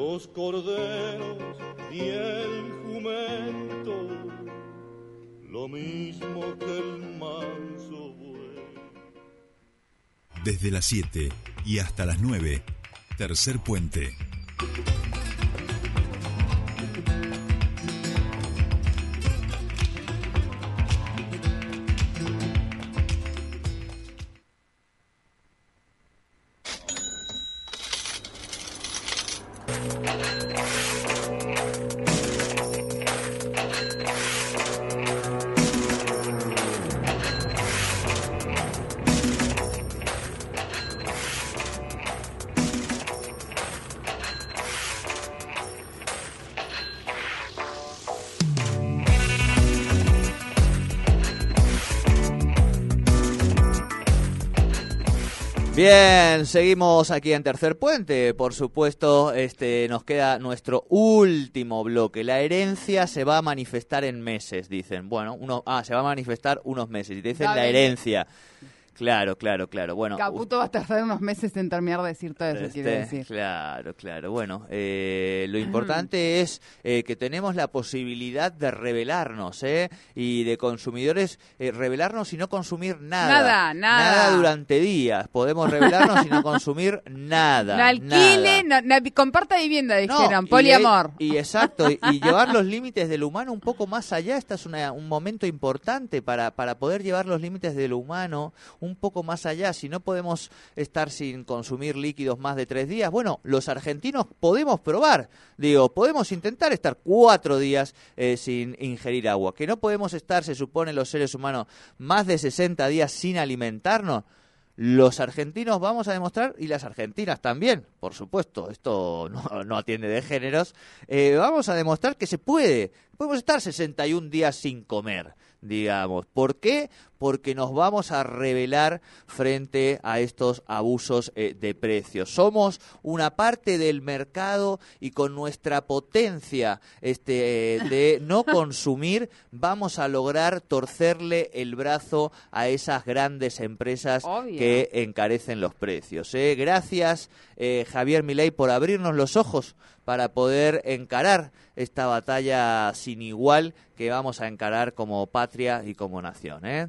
los corderos y el jumento, lo mismo que el manso buey. Desde las 7 y hasta las 9, tercer puente. Bien, seguimos aquí en Tercer Puente. Por supuesto, este nos queda nuestro último bloque. La herencia se va a manifestar en meses, dicen. Bueno, uno, ah, se va a manifestar unos meses. Y te dicen la herencia. Claro, claro, claro. Bueno, Caputo va a tardar unos meses en terminar de decir todo eso, quiere este, decir. Claro, claro. Bueno, eh, lo importante es eh, que tenemos la posibilidad de revelarnos, ¿eh? Y de consumidores, eh, revelarnos y no consumir nada. Nada, nada. durante días. Podemos revelarnos y no consumir nada. No alquile, nada. no, no- comparta vivienda, dijeron, poliamor. Y, exacto, y, y llevar los límites del humano un poco más allá. Este es una- un momento importante para, para poder llevar los límites de lo humano un poco más allá. Si no podemos estar sin consumir líquidos más de tres días, bueno, los argentinos podemos probar. Digo, podemos intentar estar cuatro días eh, sin ingerir agua. Que no podemos estar, se supone, los seres humanos más de 60 días sin alimentarnos. Los argentinos vamos a demostrar, y las argentinas también, por supuesto, esto no, no atiende de géneros, eh, vamos a demostrar que se puede. Podemos estar 61 días sin comer, digamos. ¿Por qué? Porque nos vamos a rebelar frente a estos abusos eh, de precios. Somos una parte del mercado y con nuestra potencia este, de no consumir vamos a lograr torcerle el brazo a esas grandes empresas Obvio. que encarecen los precios. ¿eh? Gracias, eh, Javier Milei, por abrirnos los ojos para poder encarar esta batalla sin igual que vamos a encarar como patria y como nación. ¿eh?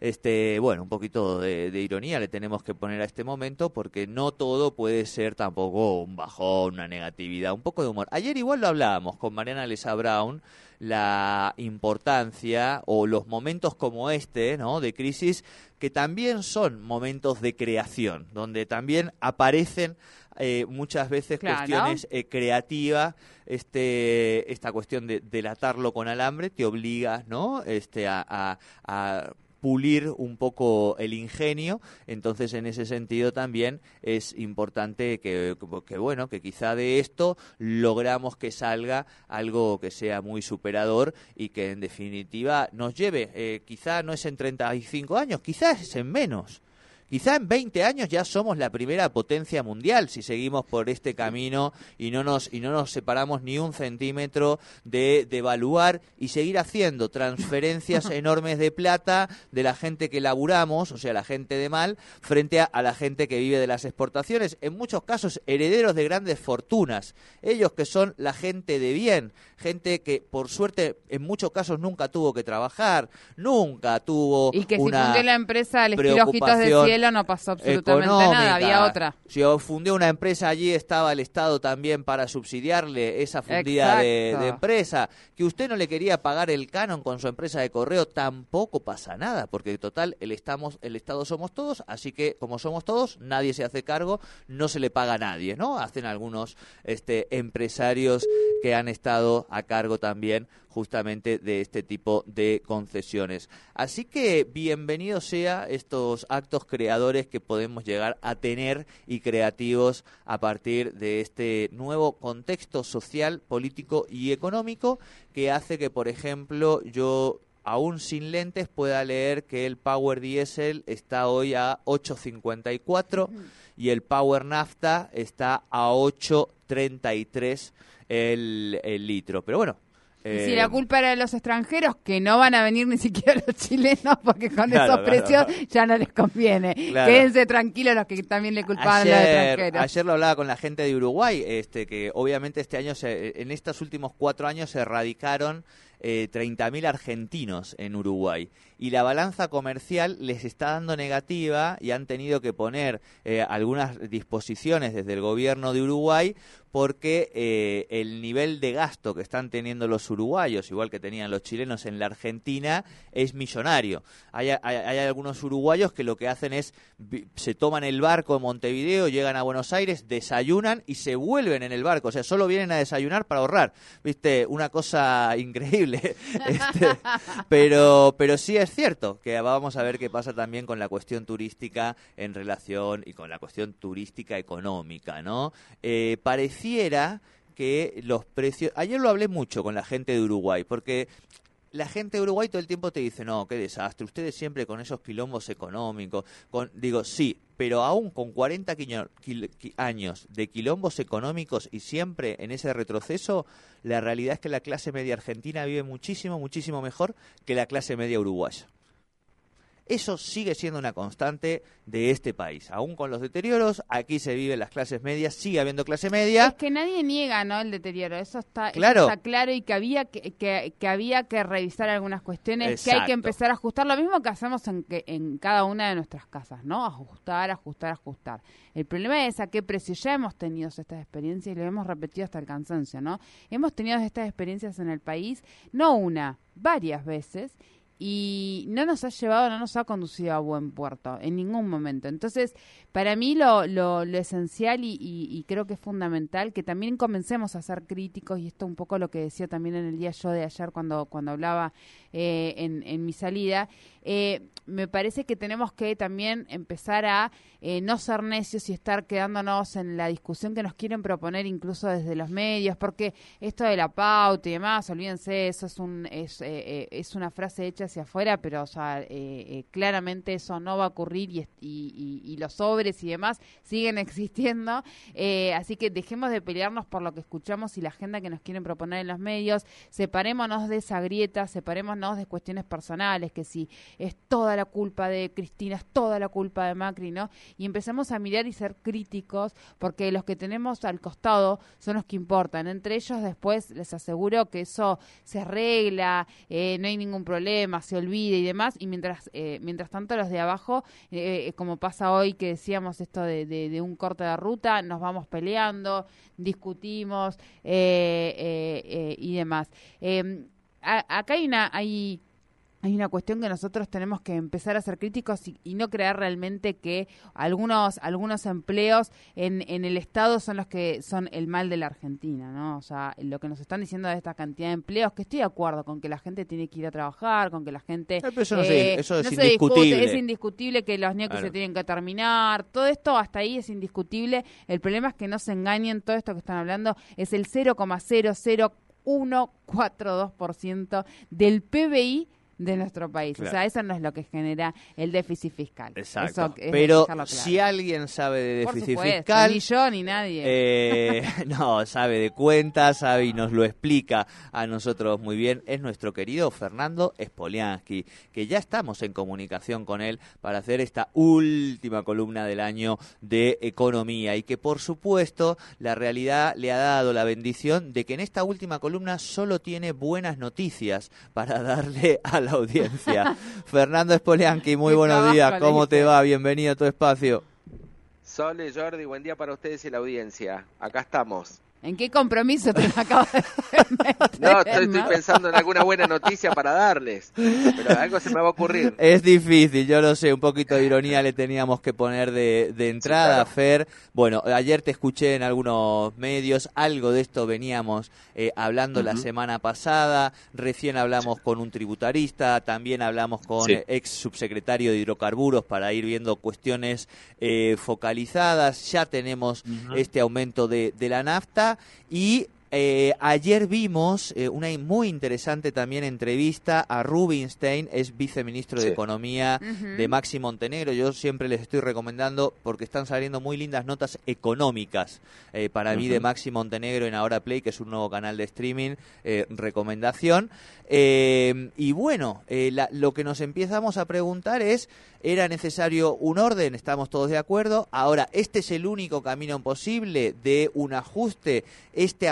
Este, bueno, un poquito de, ironía le tenemos que poner a este momento porque no todo puede ser tampoco un bajón, una negatividad, un poco de humor. Ayer igual lo hablábamos con Mariana Lesa Brown, la importancia o los momentos como este, ¿no? De crisis que también son momentos de creación, donde también aparecen eh, muchas veces Claro. cuestiones eh, creativas, este, esta cuestión de delatarlo con alambre te obliga, ¿no? Este, a, a- a pulir un poco el ingenio, entonces en ese sentido también es importante que, que, bueno, que quizá de esto logramos que salga algo que sea muy superador y que en definitiva nos lleve, eh, quizá no es en 35 años, quizás es en menos. Quizá en 20 años ya somos la primera potencia mundial si seguimos por este camino y no nos y no nos separamos ni un centímetro de devaluar y seguir haciendo transferencias enormes de plata de la gente que laburamos, o sea, la gente de mal, frente a, a la gente que vive de las exportaciones, en muchos casos herederos de grandes fortunas, ellos que son la gente de bien, gente que por suerte en muchos casos nunca tuvo que trabajar, nunca tuvo Y que si una fundió la empresa estilo Ojitos de preocupación No pasó absolutamente económica. nada, había otra. Si yo fundé una empresa allí, estaba el Estado también para subsidiarle esa fundida de, de empresa. Que usted no le quería pagar el canon con su empresa de correo, tampoco pasa nada, porque total, el, estamos, el Estado somos todos, así que como somos todos, nadie se hace cargo, no se le paga a nadie, ¿no? Hacen algunos este, empresarios que han estado a cargo también justamente de este tipo de concesiones. Así que bienvenido sea estos actos creadores que podemos llegar a tener y creativos a partir de este nuevo contexto social, político y económico que hace que, por ejemplo, yo aún sin lentes pueda leer que el Power Diesel está hoy a 8.54 y el Power Nafta está a 8.33 el, el litro. Pero bueno, Y si la culpa era de los extranjeros, que no van a venir ni siquiera los chilenos, porque con esos precios ya no les conviene. Quédense tranquilos los que también le culpaban a los extranjeros. Ayer lo hablaba con la gente de Uruguay, este que obviamente este año, se, en estos últimos cuatro años se erradicaron eh, 30.000 argentinos en Uruguay y la balanza comercial les está dando negativa y han tenido que poner eh, algunas disposiciones desde el gobierno de Uruguay porque eh, el nivel de gasto que están teniendo los uruguayos, igual que tenían los chilenos en la Argentina, es millonario. Hay, algunos uruguayos que lo que hacen es, se toman el barco en Montevideo, llegan a Buenos Aires, desayunan y se vuelven en el barco. O sea, solo vienen a desayunar para ahorrar. ¿Viste? Una cosa increíble. Este, pero, pero sí es cierto que vamos a ver qué pasa también con la cuestión turística en relación y con la cuestión turística económica, ¿no? Eh, pareciera que los precios... Ayer lo hablé mucho con la gente de Uruguay, porque la gente de Uruguay todo el tiempo te dice, no, qué desastre, ustedes siempre con esos quilombos económicos. Con... Digo, sí, pero aún con 40 años de quilombos económicos y siempre en ese retroceso, la realidad es que la clase media argentina vive muchísimo, muchísimo mejor que la clase media uruguaya. Eso sigue siendo una constante de este país. Aún con los deterioros, aquí se viven las clases medias, sigue habiendo clase media. Es que nadie niega, ¿no? El deterioro. Eso está claro, está claro y que había que, que, había que revisar algunas cuestiones, que hay que empezar a ajustar. Lo mismo que hacemos en, que, en cada una de nuestras casas, ¿no? Ajustar, ajustar, ajustar. El problema es a qué precio ya hemos tenido estas experiencias y lo hemos repetido hasta el cansancio, ¿no? Hemos tenido estas experiencias en el país, no una, varias veces y no nos ha llevado, no nos ha conducido a buen puerto en ningún momento. Entonces, para mí lo, lo, esencial y, creo que es fundamental que también comencemos a ser críticos, y esto un poco lo que decía también en el día yo de ayer cuando, cuando hablaba eh, en, en, mi salida, eh, me parece que tenemos que también empezar a eh, no ser necios y estar quedándonos en la discusión que nos quieren proponer incluso desde los medios, porque esto de la pauta y demás, olvídense, eso es, un, es, es una frase hecha hacia afuera, pero o sea, claramente eso no va a ocurrir y, y, y, los sobres y demás siguen existiendo, así que dejemos de pelearnos por lo que escuchamos y la agenda que nos quieren proponer en los medios, separémonos de esa grieta, separémonos de cuestiones personales, que si es toda la culpa de Cristina, es toda la culpa de Macri, ¿no? Y empezamos a mirar y ser críticos, porque los que tenemos al costado son los que importan. Entre ellos después les aseguro que eso se arregla, eh, no hay ningún problema, se olvida y demás, y mientras, eh, mientras tanto los de abajo, eh, como pasa hoy que decíamos esto de, de, un corte de ruta, nos vamos peleando, discutimos y demás. Em, acá hay una, hay, hay una cuestión que nosotros tenemos que empezar a ser críticos y, no creer realmente que algunos, algunos empleos en, en, el Estado son los que son el mal de la Argentina, ¿no? O sea, lo que nos están diciendo de esta cantidad de empleos, que estoy de acuerdo con que la gente tiene que ir a trabajar, con que la gente... eso, no eh, eso es indiscutible. es indiscutible que los niños se tienen que terminar, todo esto hasta ahí es indiscutible. El problema es que no se engañen, todo esto que están hablando es el 0,00 1,42% del PBI de nuestro país. O sea, eso no es lo que genera el déficit fiscal. Exacto. Pero si alguien sabe de déficit fiscal... Ni yo ni nadie. Eh, no, sabe de cuentas, sabe y nos lo explica a nosotros muy bien. Es nuestro querido Fernando Spoliansky, que ya estamos en comunicación con él para hacer esta última columna del año de economía y que por supuesto la realidad le ha dado la bendición de que en esta última columna solo tiene buenas noticias para darle a la audiencia. Fernando Espolianqui, muy buenos días, ¿cómo te va? Bienvenido a tu espacio. Sole, Jordi, buen día para ustedes y la audiencia. Acá estamos. ¿En qué compromiso te acabas de No, estoy, pensando en alguna buena noticia para darles, pero algo se me va a ocurrir. Es difícil, yo lo sé, un poquito de ironía le teníamos que poner de, entrada, Fer. Bueno, ayer te escuché en algunos medios, algo de esto veníamos eh, hablando la semana pasada, recién hablamos con un tributarista, también hablamos con ex subsecretario de hidrocarburos para ir viendo cuestiones eh, focalizadas, ya tenemos este aumento de, de la nafta y eh, ayer vimos eh, una muy interesante también entrevista a Rubinstein, es viceministro de Economía de Maxi Montenegro. Yo siempre les estoy recomendando porque están saliendo muy lindas notas económicas eh, para mí de Maxi Montenegro en Ahora Play, que es un nuevo canal de streaming. recomendación. y bueno, lo que nos empezamos a preguntar es, ¿era necesario un orden? Estamos todos de acuerdo. Ahora, ¿este es el único camino posible de un ajuste? ¿Este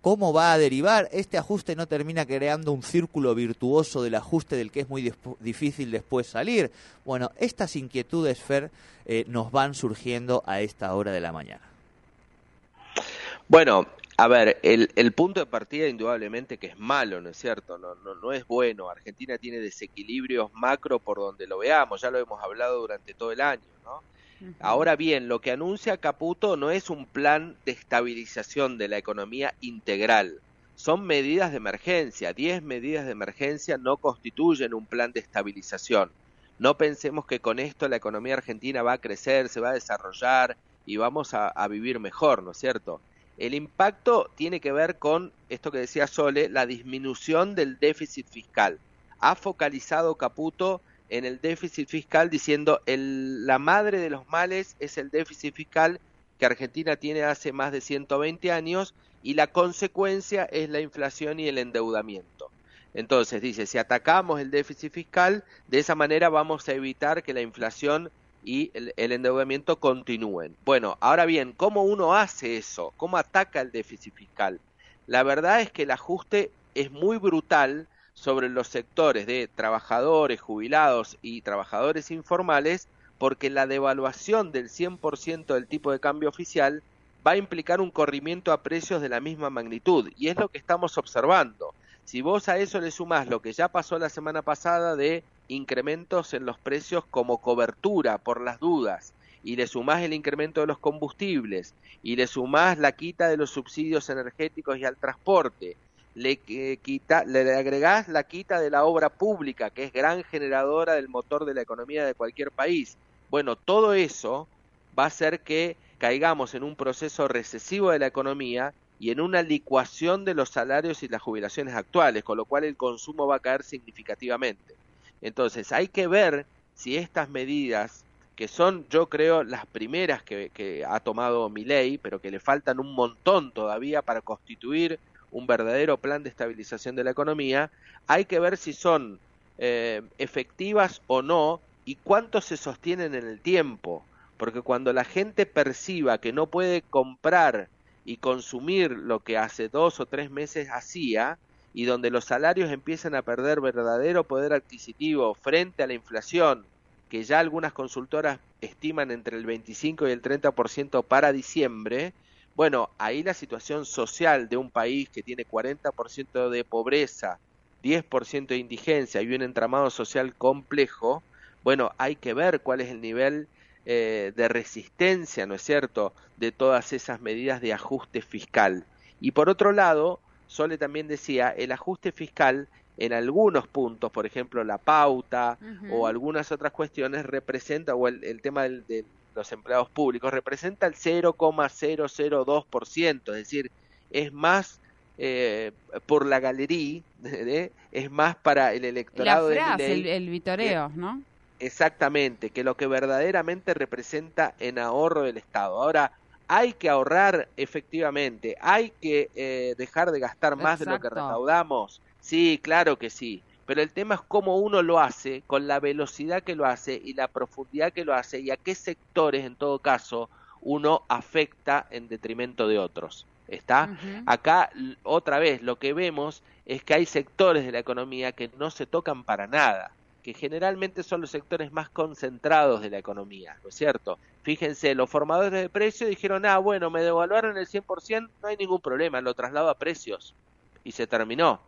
cómo va a derivar. Este ajuste no termina creando un círculo virtuoso del ajuste del que es muy difícil después salir. Bueno, estas inquietudes, Fer, eh, nos van surgiendo a esta hora de la mañana. Bueno, a ver, el, el, punto de partida indudablemente que es malo, ¿no es cierto? No, no, no es bueno. Argentina tiene desequilibrios macro por donde lo veamos, ya lo hemos hablado durante todo el año, ¿no? Ahora bien, lo que anuncia Caputo no es un plan de estabilización de la economía integral. Son medidas de emergencia. Diez medidas de emergencia no constituyen un plan de estabilización. No pensemos que con esto la economía argentina va a crecer, se va a desarrollar y vamos a, vivir mejor, ¿no es cierto? El impacto tiene que ver con esto que decía Sole, la disminución del déficit fiscal. Ha focalizado Caputo en el déficit fiscal diciendo el, la madre de los males es el déficit fiscal que Argentina tiene hace más de 120 años y la consecuencia es la inflación y el endeudamiento. Entonces dice, si atacamos el déficit fiscal, de esa manera vamos a evitar que la inflación y el, el endeudamiento continúen. Bueno, ahora bien, ¿cómo uno hace eso? ¿Cómo ataca el déficit fiscal? La verdad es que el ajuste es muy brutal sobre los sectores de trabajadores, jubilados y trabajadores informales, porque la devaluación del 100% del tipo de cambio oficial va a implicar un corrimiento a precios de la misma magnitud, y es lo que estamos observando. Si vos a eso le sumás lo que ya pasó la semana pasada de incrementos en los precios como cobertura por las dudas, y le sumás el incremento de los combustibles, y le sumás la quita de los subsidios energéticos y al transporte, le, quita, le agregás la quita de la obra pública, que es gran generadora del motor de la economía de cualquier país. Bueno, todo eso va a hacer que caigamos en un proceso recesivo de la economía y en una licuación de los salarios y las jubilaciones actuales, con lo cual el consumo va a caer significativamente. Entonces, hay que ver si estas medidas, que son, yo creo, las primeras que, que ha tomado mi ley, pero que le faltan un montón todavía para constituir un verdadero plan de estabilización de la economía, hay que ver si son eh, efectivas o no y cuánto se sostienen en el tiempo, porque cuando la gente perciba que no puede comprar y consumir lo que hace dos o tres meses hacía, y donde los salarios empiezan a perder verdadero poder adquisitivo frente a la inflación, que ya algunas consultoras estiman entre el 25 y el 30% para diciembre, bueno, ahí la situación social de un país que tiene 40% de pobreza, 10% de indigencia y un entramado social complejo, bueno, hay que ver cuál es el nivel eh, de resistencia, ¿no es cierto?, de todas esas medidas de ajuste fiscal. Y por otro lado, Sole también decía, el ajuste fiscal en algunos puntos, por ejemplo, la pauta o algunas otras cuestiones, representa, o el, tema del, los empleados públicos representa el 0,002%, es decir, es más eh, por la galería, es más para el electorado la frase, el, el, vitoreo, ¿no? Exactamente, que lo que verdaderamente representa en ahorro del Estado. Ahora, hay que ahorrar efectivamente, hay que eh, dejar de gastar más de lo que recaudamos. Sí, claro que sí pero el tema es cómo uno lo hace, con la velocidad que lo hace y la profundidad que lo hace y a qué sectores en todo caso uno afecta en detrimento de otros. ¿Está? Acá otra vez lo que vemos es que hay sectores de la economía que no se tocan para nada, que generalmente son los sectores más concentrados de la economía, ¿no es cierto? Fíjense, los formadores de precios dijeron, ah, bueno, me devaluaron el 100%, no hay ningún problema, lo traslado a precios y se terminó.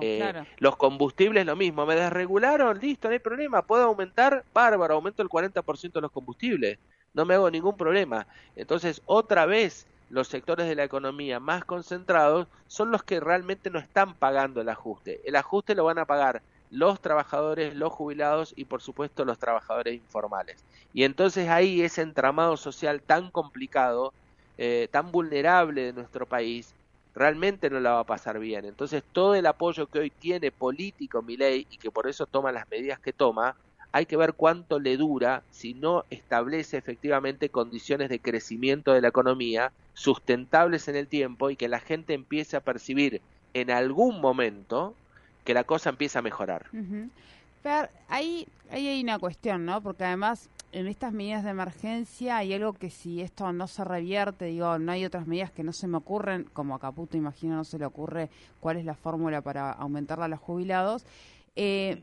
Eh, los combustibles lo mismo, me desregularon, listo, no hay problema, puedo aumentar, bárbaro, aumento el 40% de los combustibles, no me hago ningún problema. Entonces, otra vez, los sectores de la economía más concentrados son los que realmente no están pagando el ajuste. El ajuste lo van a pagar los trabajadores, los jubilados y por supuesto los trabajadores informales. Y entonces ahí ese entramado social tan complicado, eh, tan vulnerable de nuestro país, realmente no la va a pasar bien. Entonces todo el apoyo que hoy tiene político ley y que por eso toma las medidas que toma, hay que ver cuánto le dura si no establece efectivamente condiciones de crecimiento de la economía sustentables en el tiempo y que la gente empiece a percibir en algún momento que la cosa empieza a mejorar. Pero ahí, ahí hay una cuestión, ¿no? Porque además en estas medidas de emergencia hay algo que si esto no se revierte, digo, no hay otras medidas que no se me ocurren, como a Caputo imagino no se le ocurre cuál es la fórmula para aumentarla a los jubilados. Eh,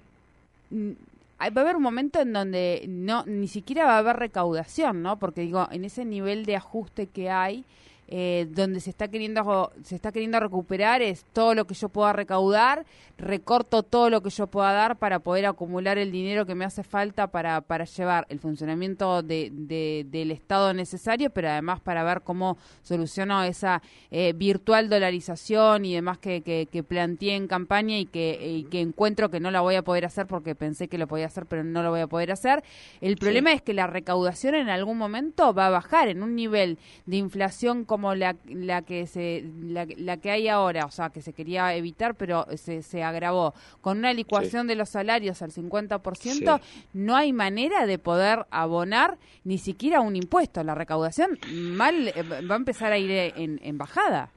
va a haber un momento en donde no ni siquiera va a haber recaudación, ¿no? Porque digo, en ese nivel de ajuste que hay, eh, donde se está queriendo se está queriendo recuperar es todo lo que yo pueda recaudar recorto todo lo que yo pueda dar para poder acumular el dinero que me hace falta para, para llevar el funcionamiento de, del Estado necesario, pero además para ver cómo soluciono esa eh, virtual dolarización y demás que, que, planteé en campaña y que, que encuentro que no la voy a poder hacer porque pensé que lo podía hacer, pero no lo voy a poder hacer. El problema es que la recaudación en algún momento va a bajar en un nivel de inflación como la, la que se la, la que hay ahora, o sea, que se quería evitar, pero se, se agravó con una licuación de los salarios al 50%, no hay manera de poder abonar ni siquiera un impuesto. La recaudación mal eh, va a empezar a ir en, bajada.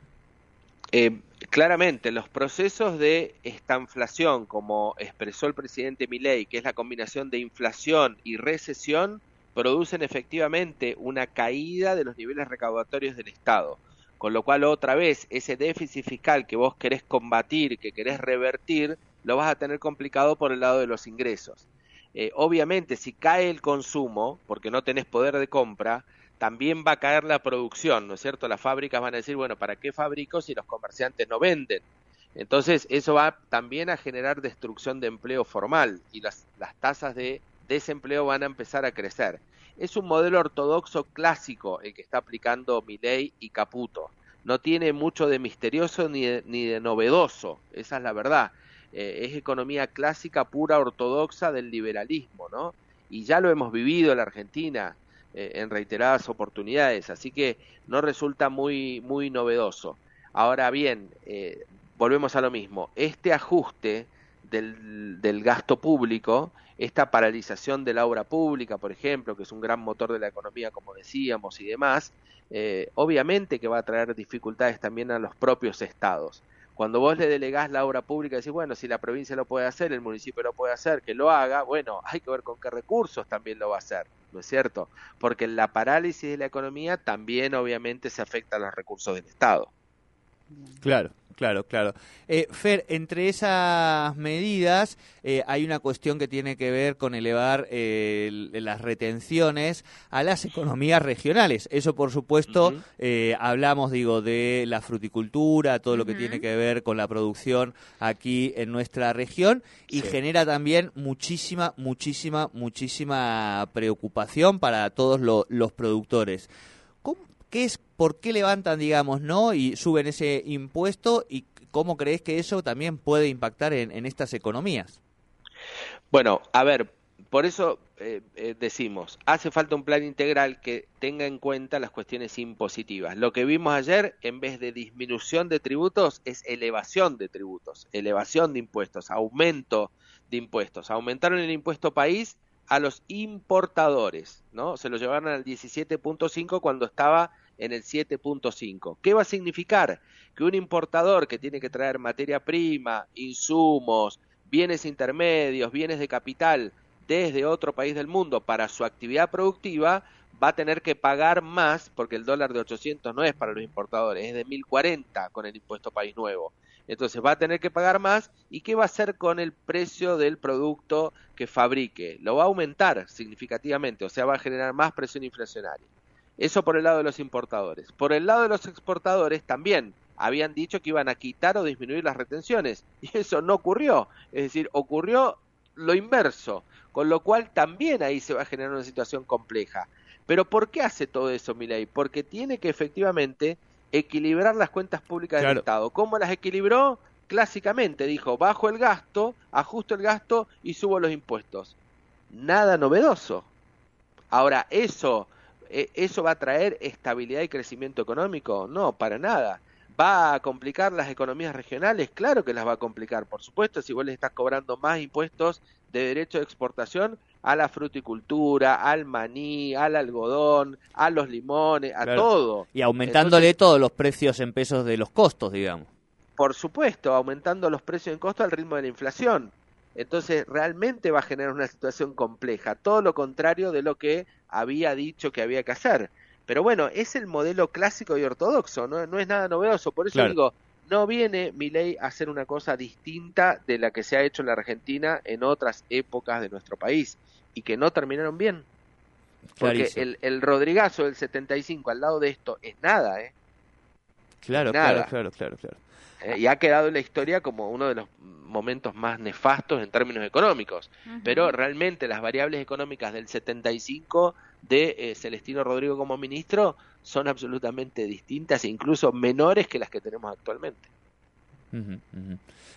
Eh, claramente, los procesos de estanflación, como expresó el presidente Milei, que es la combinación de inflación y recesión, producen efectivamente una caída de los niveles recaudatorios del Estado. Con lo cual, otra vez, ese déficit fiscal que vos querés combatir, que querés revertir, lo vas a tener complicado por el lado de los ingresos. Eh, obviamente, si cae el consumo, porque no tenés poder de compra, también va a caer la producción, ¿no es cierto? Las fábricas van a decir, bueno, ¿para qué fabrico si los comerciantes no venden? Entonces, eso va también a generar destrucción de empleo formal y las, las tasas de desempleo van a empezar a crecer. Es un modelo ortodoxo clásico el que está aplicando Milei y Caputo. No tiene mucho de misterioso ni de, ni de novedoso, esa es la verdad. Eh, es economía clásica pura ortodoxa del liberalismo, ¿no? Y ya lo hemos vivido en la Argentina eh, en reiteradas oportunidades, así que no resulta muy, muy novedoso. Ahora bien, eh, volvemos a lo mismo. Este ajuste del, gasto público esta paralización de la obra pública, por ejemplo, que es un gran motor de la economía, como decíamos, y demás, eh, obviamente que va a traer dificultades también a los propios estados. Cuando vos le delegás la obra pública decís, bueno, si la provincia lo puede hacer, el municipio lo puede hacer, que lo haga, bueno, hay que ver con qué recursos también lo va a hacer, ¿no es cierto? Porque la parálisis de la economía también obviamente se afecta a los recursos del Estado. Claro, claro, claro. Eh, Fer, entre esas medidas eh, hay una cuestión que tiene que ver con elevar eh, las retenciones a las economías regionales. Eso, por supuesto, hablamos, digo, de la fruticultura, todo lo que tiene que ver con la producción aquí en nuestra región y genera también muchísima, muchísima, muchísima preocupación para todos los productores. ¿Qué es, por qué levantan, digamos, no? Y suben ese impuesto y cómo crees que eso también puede impactar en, estas economías. Bueno, a ver, por eso eh, eh, decimos, hace falta un plan integral que tenga en cuenta las cuestiones impositivas. Lo que vimos ayer, en vez de disminución de tributos, es elevación de tributos, elevación de impuestos, aumento de impuestos. Aumentaron el impuesto país a los importadores, ¿no? Se lo llevaron al 17.5 cuando estaba en el 7.5. ¿Qué va a significar? Que un importador que tiene que traer materia prima, insumos, bienes intermedios, bienes de capital desde otro país del mundo para su actividad productiva, va a tener que pagar más, porque el dólar de 800 no es para los importadores, es de 1040 con el impuesto país nuevo. Entonces va a tener que pagar más y qué va a hacer con el precio del producto que fabrique. Lo va a aumentar significativamente, o sea, va a generar más presión inflacionaria. Eso por el lado de los importadores. Por el lado de los exportadores también habían dicho que iban a quitar o disminuir las retenciones y eso no ocurrió. Es decir, ocurrió lo inverso, con lo cual también ahí se va a generar una situación compleja. Pero ¿por qué hace todo eso Milei? Porque tiene que efectivamente equilibrar las cuentas públicas del Estado. ¿Cómo las equilibró? Clásicamente dijo, bajo el gasto, ajusto el gasto y subo los impuestos. Nada novedoso. Ahora, eso, ¿eso va a traer estabilidad y crecimiento económico? No, para nada. ¿Va a complicar las economías regionales? Claro que las va a complicar, por supuesto, si vos le estás cobrando más impuestos de derecho de exportación a la fruticultura, al maní, al algodón, a los limones, a todo. Y aumentándole todos los precios en pesos de los costos, digamos. Por supuesto, aumentando los precios en costo al ritmo de la inflación. Entonces, realmente va a generar una situación compleja, todo lo contrario de lo que había dicho que había que hacer. Pero bueno, es el modelo clásico y ortodoxo, no, no es nada novedoso. Por eso digo, no viene mi ley a hacer una cosa distinta de la que se ha hecho en la Argentina en otras épocas de nuestro país y que no terminaron bien. Porque el, el Rodrigazo del 75 al lado de esto es nada, ¿eh? Claro, claro, claro, claro, claro. Eh, y ha quedado en la historia como uno de los momentos más nefastos en términos económicos. Pero realmente las variables económicas del 75 de eh, Celestino Rodrigo como ministro son absolutamente distintas e incluso menores que las que tenemos actualmente.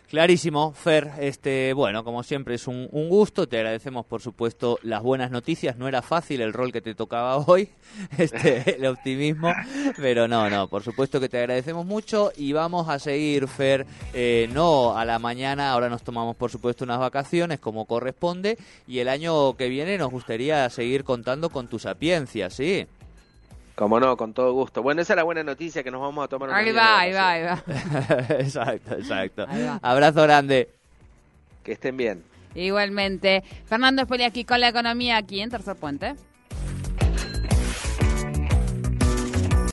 Clarísimo, Fer. Este, bueno, como siempre es un, gusto. Te agradecemos, por supuesto, las buenas noticias. No era fácil el rol que te tocaba hoy, este, el optimismo, pero no, no. Por supuesto que te agradecemos mucho y vamos a seguir, Fer, eh, no a la mañana. Ahora nos tomamos, por supuesto, unas vacaciones como corresponde y el año que viene nos gustaría seguir contando con tu sapiencia, ¿sí? Como no, con todo gusto. Bueno, esa es la buena noticia que nos vamos a tomar. Ahí va, ahí va, ahí va. exacto, exacto. Abrazo grande. Que estén bien. Igualmente. Fernando Espoli aquí con la economía aquí en Tercer Puente.